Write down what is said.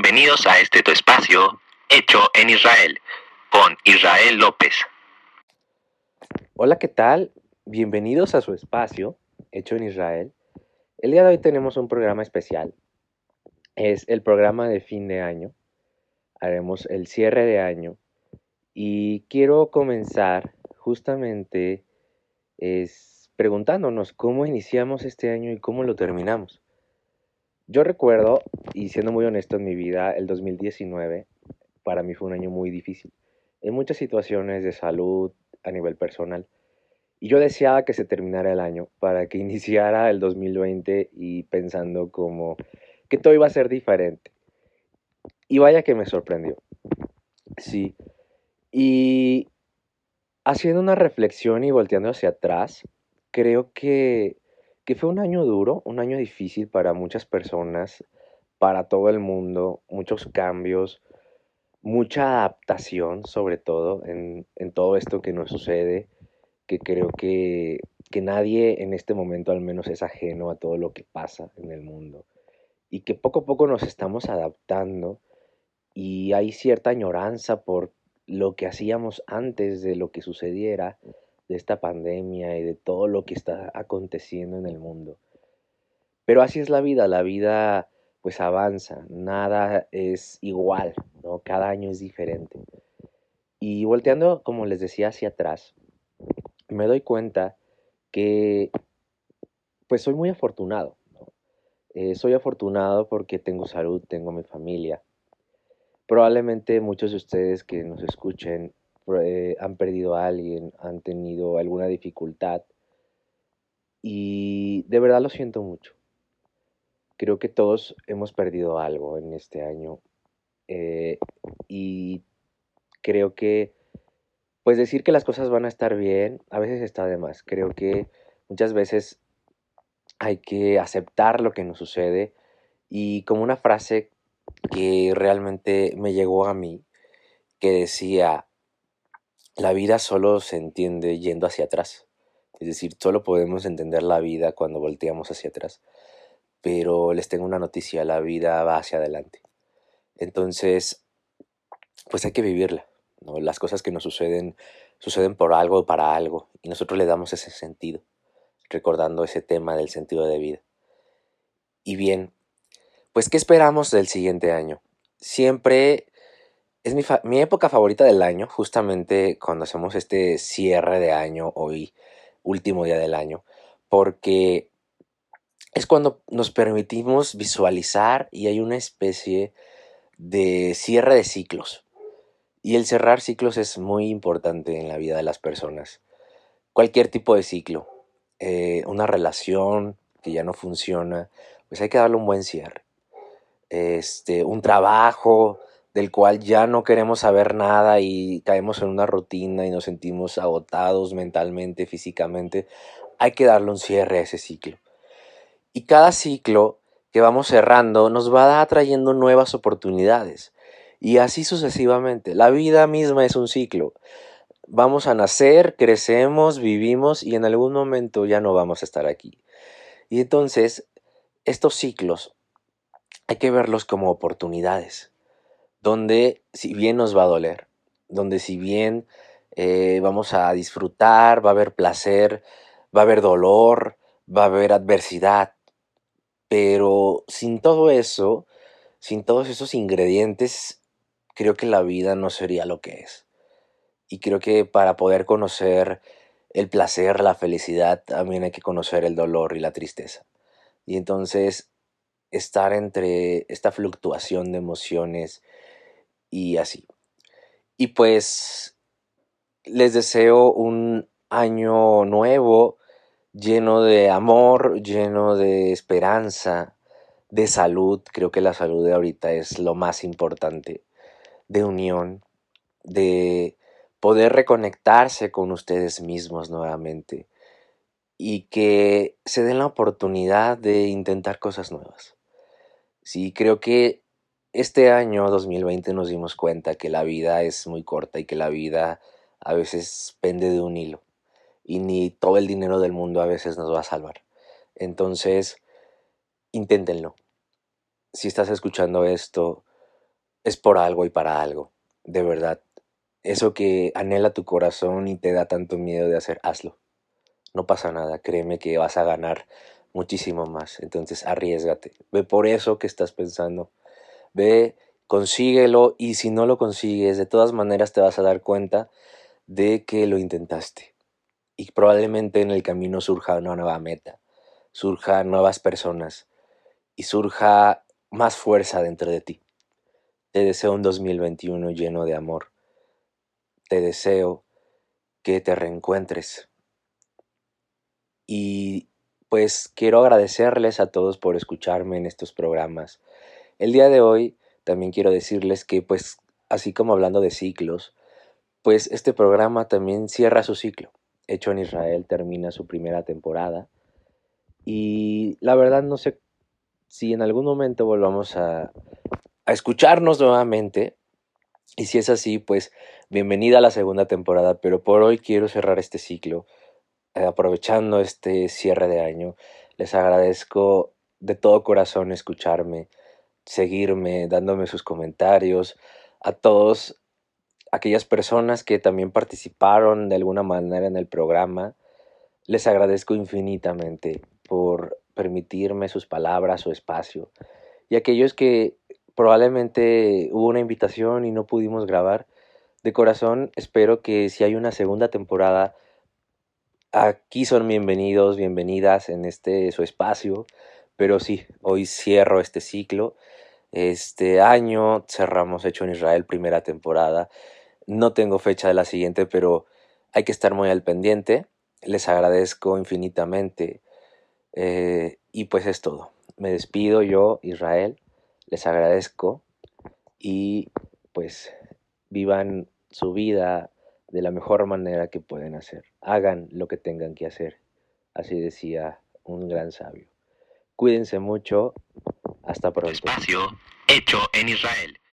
Bienvenidos a este tu espacio, hecho en Israel, con Israel López. Hola, ¿qué tal? Bienvenidos a su espacio, hecho en Israel. El día de hoy tenemos un programa especial. Es el programa de fin de año. Haremos el cierre de año. Y quiero comenzar justamente preguntándonos cómo iniciamos este año y cómo lo terminamos. Yo recuerdo, y siendo muy honesto en mi vida, el 2019 para mí fue un año muy difícil, en muchas situaciones de salud a nivel personal. Y yo deseaba que se terminara el año para que iniciara el 2020 y pensando como que todo iba a ser diferente. Y vaya que me sorprendió. Sí. Y haciendo una reflexión y volteando hacia atrás, creo que que fue un año duro, un año difícil para muchas personas, para todo el mundo, muchos cambios, mucha adaptación sobre todo en, todo esto que nos sucede, que creo que, que nadie en este momento al menos es ajeno a todo lo que pasa en el mundo y que poco a poco nos estamos adaptando y hay cierta añoranza por lo que hacíamos antes de lo que sucediera de esta pandemia y de todo lo que está aconteciendo en el mundo. Pero así es la vida, la vida pues avanza, nada es igual, ¿no? Cada año es diferente. Y volteando, como les decía, hacia atrás, me doy cuenta que pues soy muy afortunado. Eh, soy afortunado porque tengo salud, tengo mi familia. Probablemente muchos de ustedes que nos escuchen eh, han perdido a alguien, han tenido alguna dificultad. Y de verdad lo siento mucho. Creo que todos hemos perdido algo en este año. Eh, y creo que, pues decir que las cosas van a estar bien, a veces está de más. Creo que muchas veces hay que aceptar lo que nos sucede. Y como una frase que realmente me llegó a mí, que decía, la vida solo se entiende yendo hacia atrás. Es decir, solo podemos entender la vida cuando volteamos hacia atrás. Pero les tengo una noticia, la vida va hacia adelante. Entonces, pues hay que vivirla. Las cosas que nos suceden suceden por algo o para algo. Y nosotros le damos ese sentido, recordando ese tema del sentido de vida. Y bien, pues ¿qué esperamos del siguiente año? Siempre es mi, época favorita del año, justamente cuando hacemos este cierre de año, hoy, último día del año, porque es cuando nos permitimos visualizar y hay una especie de cierre de ciclos. Y el cerrar ciclos es muy importante en la vida de las personas. Cualquier tipo de ciclo, eh, una relación que ya no funciona, pues hay que darle un buen cierre. Este, un trabajo, del cual ya no queremos saber nada y caemos en una rutina y nos sentimos agotados mentalmente, físicamente, hay que darle un cierre a ese ciclo. Y cada ciclo que vamos cerrando nos va atrayendo nuevas oportunidades. Y así sucesivamente. La vida misma es un ciclo. Vamos a nacer, crecemos, vivimos y en algún momento ya no vamos a estar aquí. Y entonces, estos ciclos hay que verlos como oportunidades donde si bien nos va a doler, donde si bien eh, vamos a disfrutar, va a haber placer, va a haber dolor, va a haber adversidad, pero sin todo eso, sin todos esos ingredientes, creo que la vida no sería lo que es. Y creo que para poder conocer el placer, la felicidad, también hay que conocer el dolor y la tristeza. Y entonces estar entre esta fluctuación de emociones y así. Y pues les deseo un año nuevo lleno de amor, lleno de esperanza, de salud. Creo que la salud de ahorita es lo más importante, de unión, de poder reconectarse con ustedes mismos nuevamente y que se den la oportunidad de intentar cosas nuevas. Sí, creo que este año 2020 nos dimos cuenta que la vida es muy corta y que la vida a veces pende de un hilo y ni todo el dinero del mundo a veces nos va a salvar. Entonces, inténtenlo. Si estás escuchando esto, es por algo y para algo, de verdad. Eso que anhela tu corazón y te da tanto miedo de hacer, hazlo. No pasa nada, créeme que vas a ganar muchísimo más. Entonces arriesgate. Ve por eso que estás pensando. Ve, consíguelo y si no lo consigues, de todas maneras te vas a dar cuenta de que lo intentaste. Y probablemente en el camino surja una nueva meta, surja nuevas personas y surja más fuerza dentro de ti. Te deseo un 2021 lleno de amor. Te deseo que te reencuentres. Y pues quiero agradecerles a todos por escucharme en estos programas. El día de hoy también quiero decirles que pues así como hablando de ciclos, pues este programa también cierra su ciclo. Hecho en Israel termina su primera temporada y la verdad no sé si en algún momento volvamos a, escucharnos nuevamente. Y si es así, pues bienvenida a la segunda temporada, pero por hoy quiero cerrar este ciclo, eh, aprovechando este cierre de año. Les agradezco de todo corazón escucharme, seguirme, dándome sus comentarios, a todos aquellas personas que también participaron de alguna manera en el programa. Les agradezco infinitamente por permitirme sus palabras, su espacio. Y aquellos que probablemente hubo una invitación y no pudimos grabar. De corazón espero que si hay una segunda temporada, aquí son bienvenidos, bienvenidas en este su espacio. Pero sí, hoy cierro este ciclo. Este año cerramos Hecho en Israel primera temporada. No tengo fecha de la siguiente, pero hay que estar muy al pendiente. Les agradezco infinitamente. Eh, y pues es todo. Me despido yo, Israel les agradezco y pues vivan su vida de la mejor manera que pueden hacer. Hagan lo que tengan que hacer. Así decía un gran sabio. Cuídense mucho. Hasta pronto. Espacio hecho en Israel.